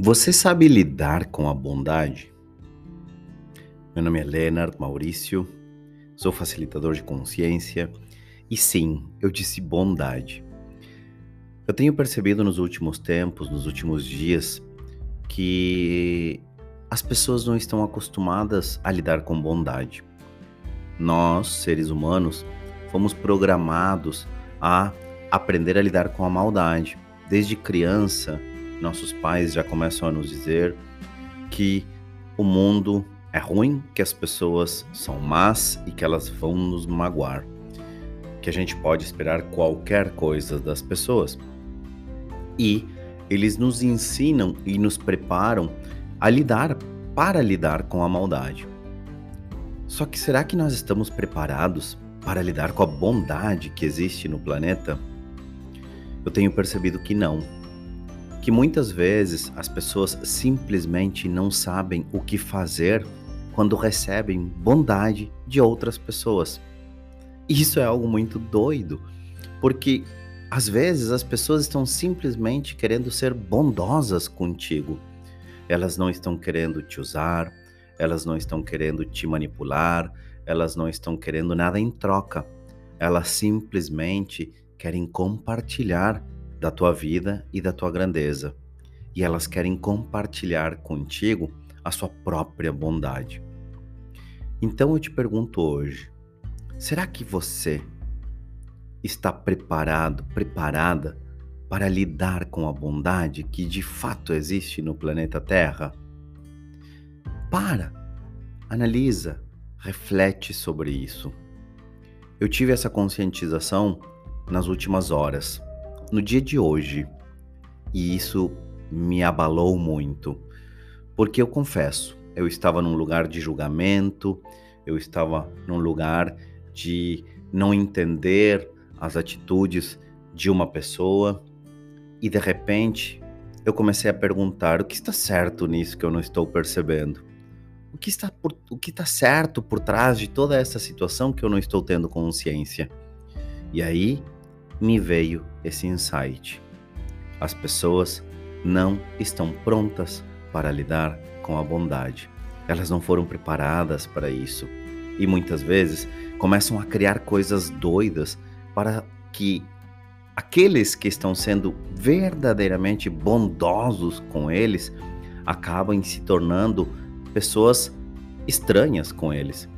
Você sabe lidar com a bondade? Meu nome é Leonard Maurício, sou facilitador de consciência e sim, eu disse bondade. Eu tenho percebido nos últimos tempos, nos últimos dias, que as pessoas não estão acostumadas a lidar com bondade. Nós, seres humanos, fomos programados a aprender a lidar com a maldade. Desde criança, nossos pais já começam a nos dizer que o mundo é ruim, que as pessoas são más e que elas vão nos magoar. Que a gente pode esperar qualquer coisa das pessoas. E eles nos ensinam e nos preparam a lidar, para lidar com a maldade. Só que será que nós estamos preparados para lidar com a bondade que existe no planeta? Eu tenho percebido que não que muitas vezes as pessoas simplesmente não sabem o que fazer quando recebem bondade de outras pessoas. Isso é algo muito doido, porque às vezes as pessoas estão simplesmente querendo ser bondosas contigo. Elas não estão querendo te usar, elas não estão querendo te manipular, elas não estão querendo nada em troca. Elas simplesmente querem compartilhar da tua vida e da tua grandeza, e elas querem compartilhar contigo a sua própria bondade. Então eu te pergunto hoje: será que você está preparado, preparada para lidar com a bondade que de fato existe no planeta Terra? Para, analisa, reflete sobre isso. Eu tive essa conscientização nas últimas horas no dia de hoje. E isso me abalou muito, porque eu confesso, eu estava num lugar de julgamento, eu estava num lugar de não entender as atitudes de uma pessoa e de repente eu comecei a perguntar o que está certo nisso que eu não estou percebendo. O que está, por, o que está certo por trás de toda essa situação que eu não estou tendo consciência? E aí me veio esse insight. As pessoas não estão prontas para lidar com a bondade. Elas não foram preparadas para isso. E muitas vezes começam a criar coisas doidas para que aqueles que estão sendo verdadeiramente bondosos com eles acabem se tornando pessoas estranhas com eles.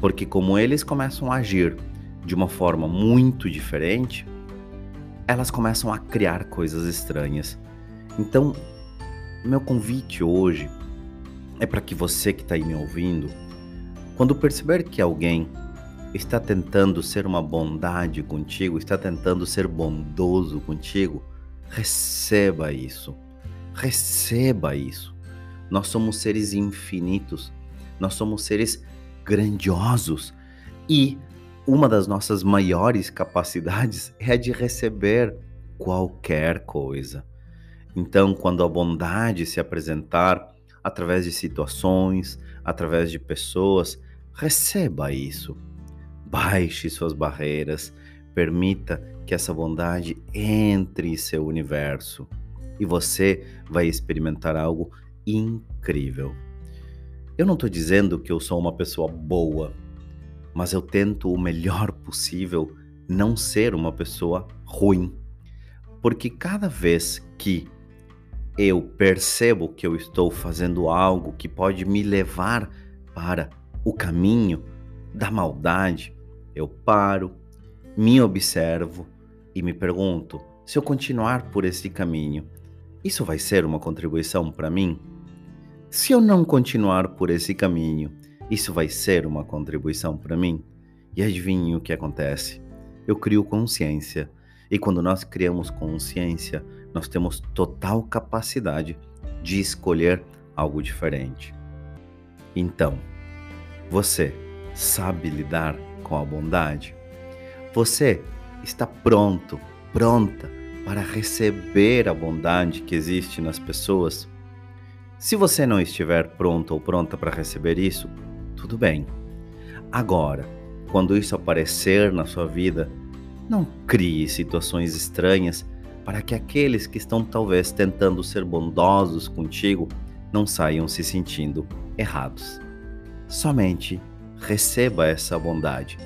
Porque, como eles começam a agir de uma forma muito diferente, elas começam a criar coisas estranhas. Então, meu convite hoje é para que você que está aí me ouvindo, quando perceber que alguém está tentando ser uma bondade contigo, está tentando ser bondoso contigo, receba isso. Receba isso. Nós somos seres infinitos, nós somos seres grandiosos e uma das nossas maiores capacidades é a de receber qualquer coisa. Então, quando a bondade se apresentar através de situações, através de pessoas, receba isso. Baixe suas barreiras, permita que essa bondade entre em seu universo e você vai experimentar algo incrível. Eu não estou dizendo que eu sou uma pessoa boa, mas eu tento o melhor possível não ser uma pessoa ruim. Porque cada vez que eu percebo que eu estou fazendo algo que pode me levar para o caminho da maldade, eu paro, me observo e me pergunto: se eu continuar por esse caminho, isso vai ser uma contribuição para mim? Se eu não continuar por esse caminho, isso vai ser uma contribuição para mim? E adivinhe o que acontece? Eu crio consciência. E quando nós criamos consciência, nós temos total capacidade de escolher algo diferente. Então, você sabe lidar com a bondade? Você está pronto, pronta para receber a bondade que existe nas pessoas? Se você não estiver pronto ou pronta para receber isso, tudo bem. Agora, quando isso aparecer na sua vida, não crie situações estranhas para que aqueles que estão talvez tentando ser bondosos contigo não saiam se sentindo errados. Somente receba essa bondade,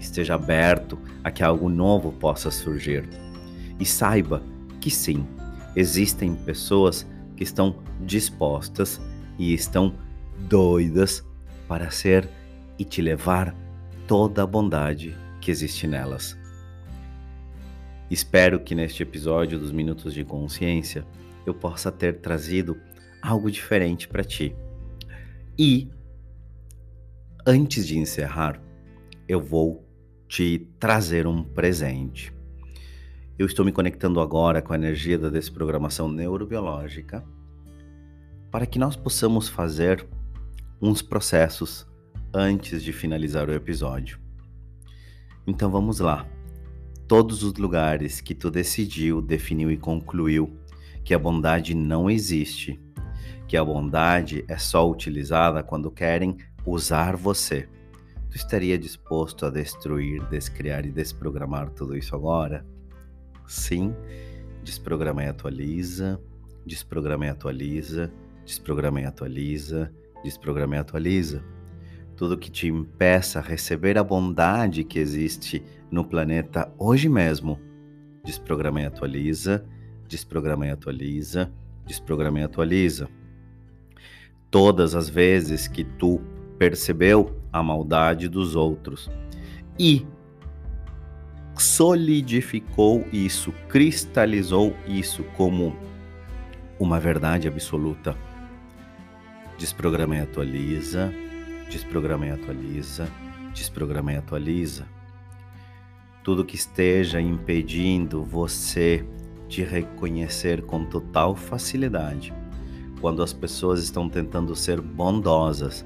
esteja aberto a que algo novo possa surgir e saiba que sim, existem pessoas que estão dispostas e estão doidas para ser e te levar toda a bondade que existe nelas. Espero que neste episódio dos Minutos de Consciência eu possa ter trazido algo diferente para ti. E antes de encerrar, eu vou te trazer um presente. Eu estou me conectando agora com a energia da desprogramação neurobiológica para que nós possamos fazer uns processos antes de finalizar o episódio. Então vamos lá todos os lugares que tu decidiu, definiu e concluiu que a bondade não existe, que a bondade é só utilizada quando querem usar você. Tu estaria disposto a destruir, descriar e desprogramar tudo isso agora? Sim, desprograma e atualiza, desprograma e atualiza, desprograma e atualiza, desprograma e atualiza tudo que te impeça a receber a bondade que existe no planeta hoje mesmo. Desprograma e atualiza, desprograma e atualiza, desprograma e atualiza. Todas as vezes que tu percebeu a maldade dos outros e solidificou isso, cristalizou isso como uma verdade absoluta. Desprograma e atualiza, desprograma e atualiza, desprograma e atualiza. Tudo que esteja impedindo você de reconhecer com total facilidade quando as pessoas estão tentando ser bondosas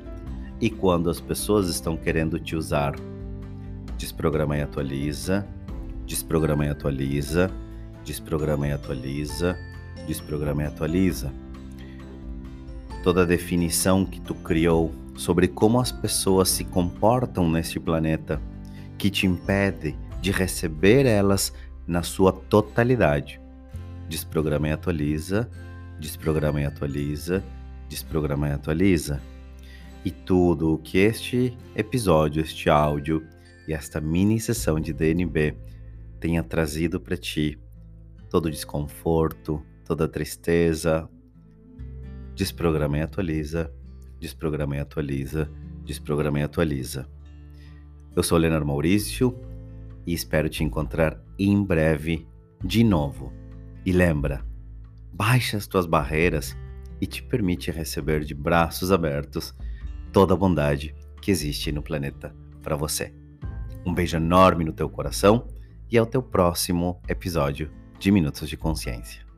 e quando as pessoas estão querendo te usar. Desprograma e atualiza, desprograma e atualiza, desprograma e atualiza, desprograma e atualiza. Toda a definição que tu criou sobre como as pessoas se comportam neste planeta que te impede de receber elas na sua totalidade. Desprograma e atualiza, desprograma e atualiza, desprograma e atualiza. E tudo o que este episódio, este áudio e esta mini sessão de DNB tenha trazido para ti, todo o desconforto, toda a tristeza, desprograma e atualiza desprograma e atualiza, desprograma e atualiza. Eu sou Leonardo Maurício e espero te encontrar em breve de novo. E lembra, baixa as tuas barreiras e te permite receber de braços abertos toda a bondade que existe no planeta para você. Um beijo enorme no teu coração e ao teu próximo episódio de Minutos de Consciência.